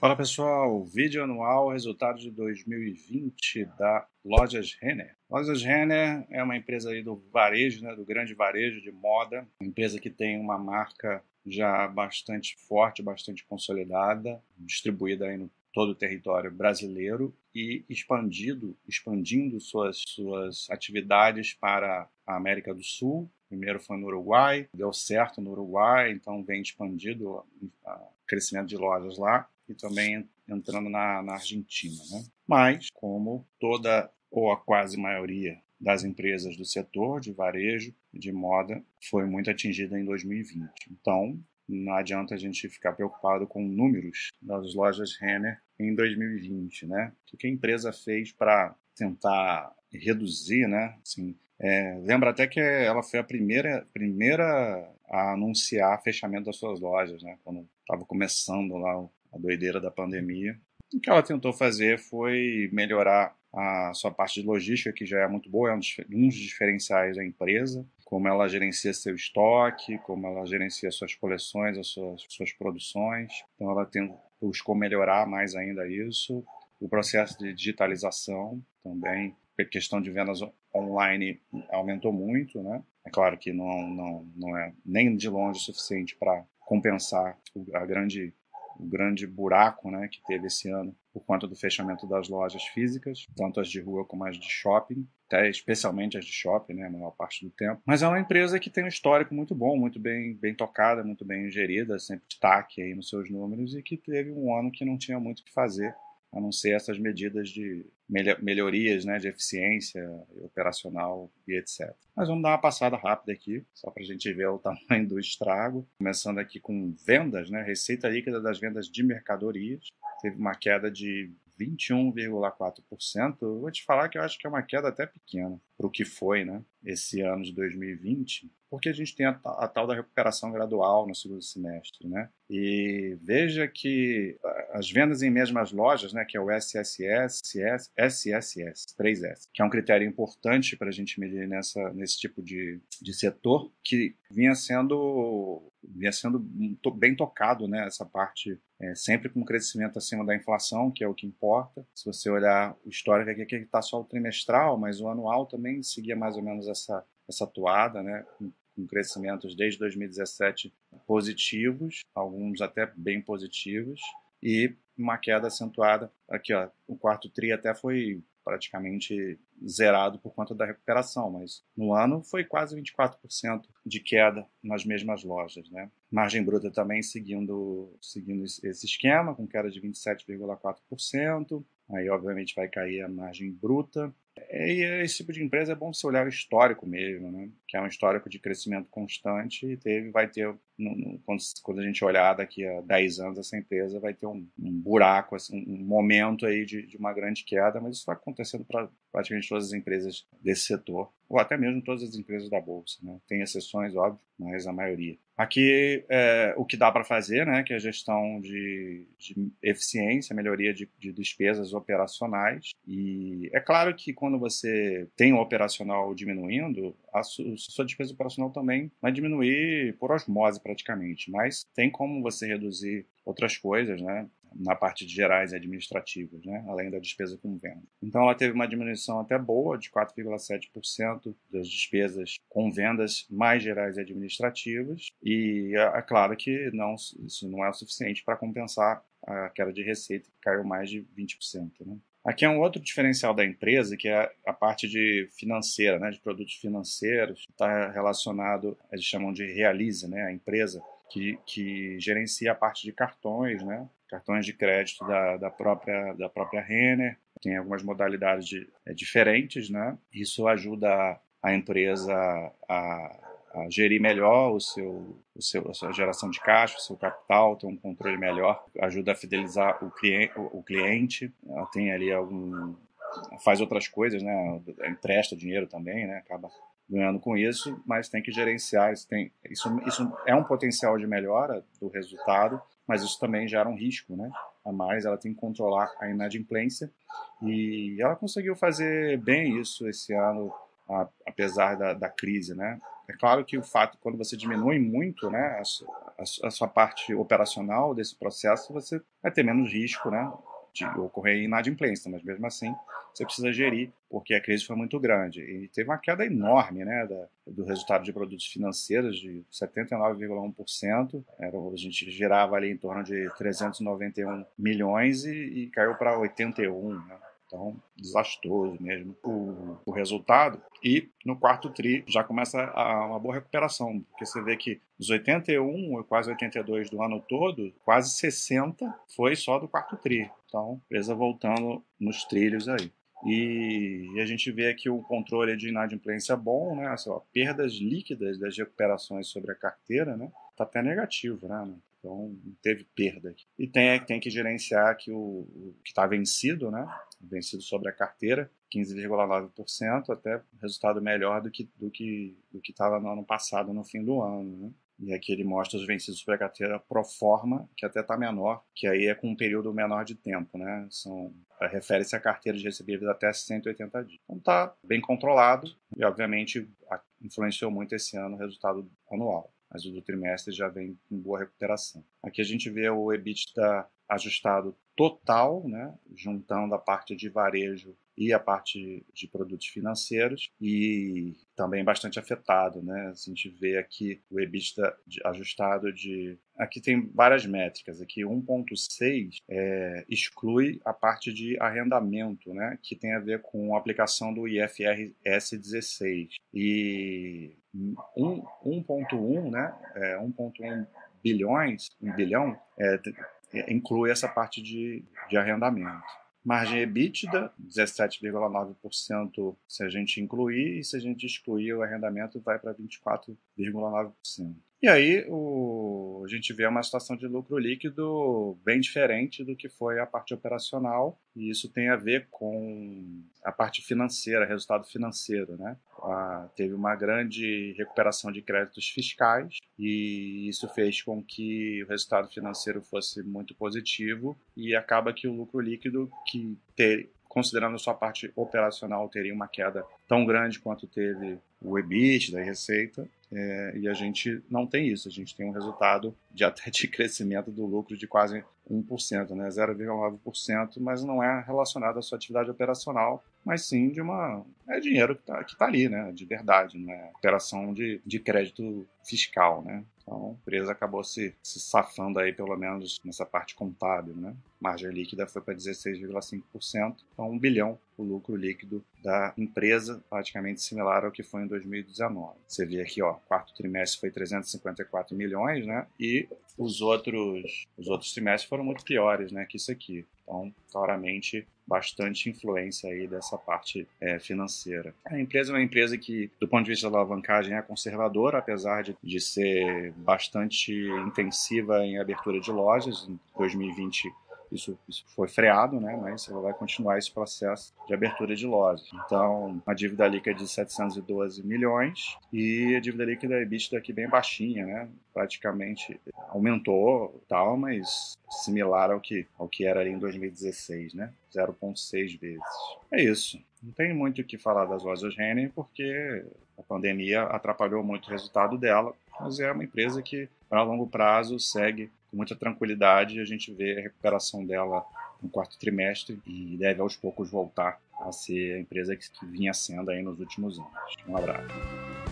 Fala pessoal, vídeo anual, resultado de 2020 da Lojas Renner. Lojas Renner é uma empresa aí do varejo, né, do grande varejo de moda, uma empresa que tem uma marca já bastante forte, bastante consolidada, distribuída aí no todo o território brasileiro e expandido, expandindo suas, suas atividades para a América do Sul. Primeiro foi no Uruguai, deu certo no Uruguai, então vem expandido o crescimento de lojas lá e também entrando na, na Argentina. Né? Mas, como toda ou a quase maioria das empresas do setor de varejo de moda foi muito atingida em 2020. Então, não adianta a gente ficar preocupado com números das lojas Renner em 2020, né? O que a empresa fez para tentar reduzir, né? Assim, é, lembra até que ela foi a primeira, primeira a anunciar fechamento das suas lojas, né? Quando estava começando lá a doideira da pandemia. O que ela tentou fazer foi melhorar a sua parte de logística, que já é muito boa, é um dos diferenciais da empresa, como ela gerencia seu estoque, como ela gerencia suas coleções, as suas, suas produções. Então ela tem, buscou melhorar mais ainda isso. O processo de digitalização também, a questão de vendas online aumentou muito, né? É claro que não, não, não é nem de longe o suficiente para compensar a grande o grande buraco né, que teve esse ano por conta do fechamento das lojas físicas, tanto as de rua como as de shopping, até especialmente as de shopping, né, a maior parte do tempo. Mas é uma empresa que tem um histórico muito bom, muito bem, bem tocada, muito bem gerida, sempre destaque aí nos seus números e que teve um ano que não tinha muito o que fazer a não ser essas medidas de melhorias né, de eficiência operacional e etc. Mas vamos dar uma passada rápida aqui, só para a gente ver o tamanho do estrago. Começando aqui com vendas, né, receita líquida das vendas de mercadorias. Teve uma queda de 21,4%. Vou te falar que eu acho que é uma queda até pequena para o que foi né, esse ano de 2020 porque a gente tem a, a, tal da recuperação gradual no segundo semestre, né? E veja que as vendas em mesmas lojas, né, que é o SSS, SSS, 3S, que é um critério importante para a gente medir nessa, nesse tipo de, de setor, que vinha sendo, vinha sendo bem tocado, né, essa parte é, sempre com crescimento acima da inflação, que é o que importa. Se você olhar o histórico aqui, que está só o trimestral, mas o anual também seguia mais ou menos essa, essa toada, né, com, com crescimentos desde 2017 positivos, alguns até bem positivos, e uma queda acentuada. Aqui, ó, o quarto TRI até foi praticamente zerado por conta da recuperação, mas no ano foi quase 24% de queda nas mesmas lojas, né? Margem bruta também seguindo, seguindo esse esquema, com queda de 27,4%. Aí, obviamente, vai cair a margem bruta. E esse tipo de empresa é bom você olhar o histórico mesmo, né? Que é um histórico de crescimento constante e teve, vai ter, no, no, quando, quando, a gente olhar daqui a 10 anos, essa empresa vai ter um, um buraco, assim, um momento aí de, de, uma grande queda, mas isso está acontecendo para praticamente todas as empresas desse setor, ou até mesmo todas as empresas da Bolsa, né? Tem exceções, óbvio, mas a maioria. Aqui, é, o que dá para fazer, né, que é a gestão de, de eficiência, melhoria de, de, despesas operacionais. E é claro que você tem o operacional diminuindo, a sua despesa operacional também vai diminuir por osmose praticamente. Mas tem como você reduzir outras coisas, né? na parte de gerais e administrativas, né? além da despesa com venda. Então, ela teve uma diminuição até boa, de 4,7% das despesas com vendas mais gerais e administrativas, e é, é claro que não, isso não é o suficiente para compensar a queda de receita, que caiu mais de 20%. Né? Aqui é um outro diferencial da empresa, que é a parte de financeira, né, de produtos financeiros, está relacionado, eles chamam de realize, né, a empresa, que, que gerencia a parte de cartões, né, cartões de crédito da, da, própria, da própria Renner, tem algumas modalidades de, é, diferentes, né? Isso ajuda a, empresa a, a, gerir melhor o seu, o seu, a sua geração de caixa, o seu capital, ter um controle melhor, ajuda a fidelizar o cliente, o, cliente tem ali algum faz outras coisas, né? Empresta dinheiro também, né? Acaba ganhando com isso, mas tem que gerenciar. Isso, tem, isso, isso é um potencial de melhora do resultado, mas isso também gera um risco, né? A mais, ela tem que controlar a inadimplência e ela conseguiu fazer bem isso esse ano, apesar da, da crise, né? É claro que o fato, quando você diminui muito, né, a sua parte operacional desse processo, você vai ter menos risco, né? De ocorrer inadimplência, mas mesmo assim você precisa gerir, porque a crise foi muito grande. E teve uma queda enorme né, da, do resultado de produtos financeiros, de 79,1%. a gente girava ali em torno de 391 milhões e, e caiu para 81. Né? Então, desastroso mesmo o, o, resultado. E no quarto TRI já começa a, uma boa recuperação, porque você vê que dos 81, quase 82 do ano todo, quase 60 foi só do quarto TRI. Então, empresa voltando nos trilhos aí. E, a gente vê aqui o controle de inadimplência bom, né? Assim, ó, perdas líquidas das recuperações sobre a carteira, né? Tá até negativo, né? Então, não teve perda aqui. E tem, tem que gerenciar aqui o, o que está vencido, né? Vencido sobre a carteira, 15,9%, até resultado melhor do que do que do que estava no ano passado, no fim do ano, né? E aqui ele mostra os vencidos sobre a carteira pro forma, que até está menor, que aí é com um período menor de tempo, né? São refere-se a carteira de recebíveis até 180 dias. Então está bem controlado e, obviamente, influenciou muito esse ano o resultado anual. Mas o do trimestre já vem com boa recuperação. Aqui a gente vê o EBITDA ajustado total, né, juntando a parte de varejo e a parte de produtos financeiros e também bastante afetado, né? A gente vê aqui o EBITDA ajustado de aqui tem várias métricas, aqui 1.6 é, exclui a parte de arrendamento, né, que tem a ver com a aplicação do IFRS 16 e 1.1, né, é, 1.1 bilhões, um bilhão, é, inclui essa parte de, de arrendamento. Margem EBITDA, 17,9% se a gente incluir, e se a gente excluir o arrendamento, vai para 24,9%. E aí o, a gente vê uma situação de lucro líquido bem diferente do que foi a parte operacional, e isso tem a ver com a parte financeira, resultado financeiro. Né? A, teve uma grande recuperação de créditos fiscais, e isso fez com que o resultado financeiro fosse muito positivo, e acaba que o lucro líquido, que ter, considerando a sua parte operacional, teria uma queda tão grande quanto teve o EBIT da receita, é, e a gente não tem isso, a gente tem um resultado de até de crescimento do lucro de quase 1%, né, 0,9%, mas não é relacionado à sua atividade operacional, mas sim de uma. É dinheiro que está tá ali, né, de verdade, não é operação de, de crédito fiscal. Né? Então, a empresa acabou se, se safando aí, pelo menos nessa parte contábil, né? Margem líquida foi para 16,5%, então um bilhão o lucro líquido da empresa, praticamente similar ao que foi em 2019. Você vê aqui, ó, quarto trimestre foi 354 milhões, né? E os outros, os outros trimestres foram muito piores, né, que isso aqui. Então, claramente, bastante influência aí dessa parte é, financeira. A empresa é uma empresa que, do ponto de vista da alavancagem, é conservadora, apesar de, de ser bastante intensiva em abertura de lojas. Em 2020 isso, isso foi freado, né? Mas ela vai continuar esse processo de abertura de lojas. Então, a dívida líquida é de 712 milhões e a dívida líquida EBITDA aqui bem baixinha, né? Praticamente aumentou, tal, mas similar ao que ao que era ali em 2016, né? 0,6 vezes. É isso. Não tem muito o que falar das lojas Renner porque a pandemia atrapalhou muito o resultado dela, mas é uma empresa que, para longo prazo, segue com muita tranquilidade. A gente vê a recuperação dela no quarto trimestre e deve aos poucos voltar a ser a empresa que vinha sendo aí nos últimos anos. Um abraço.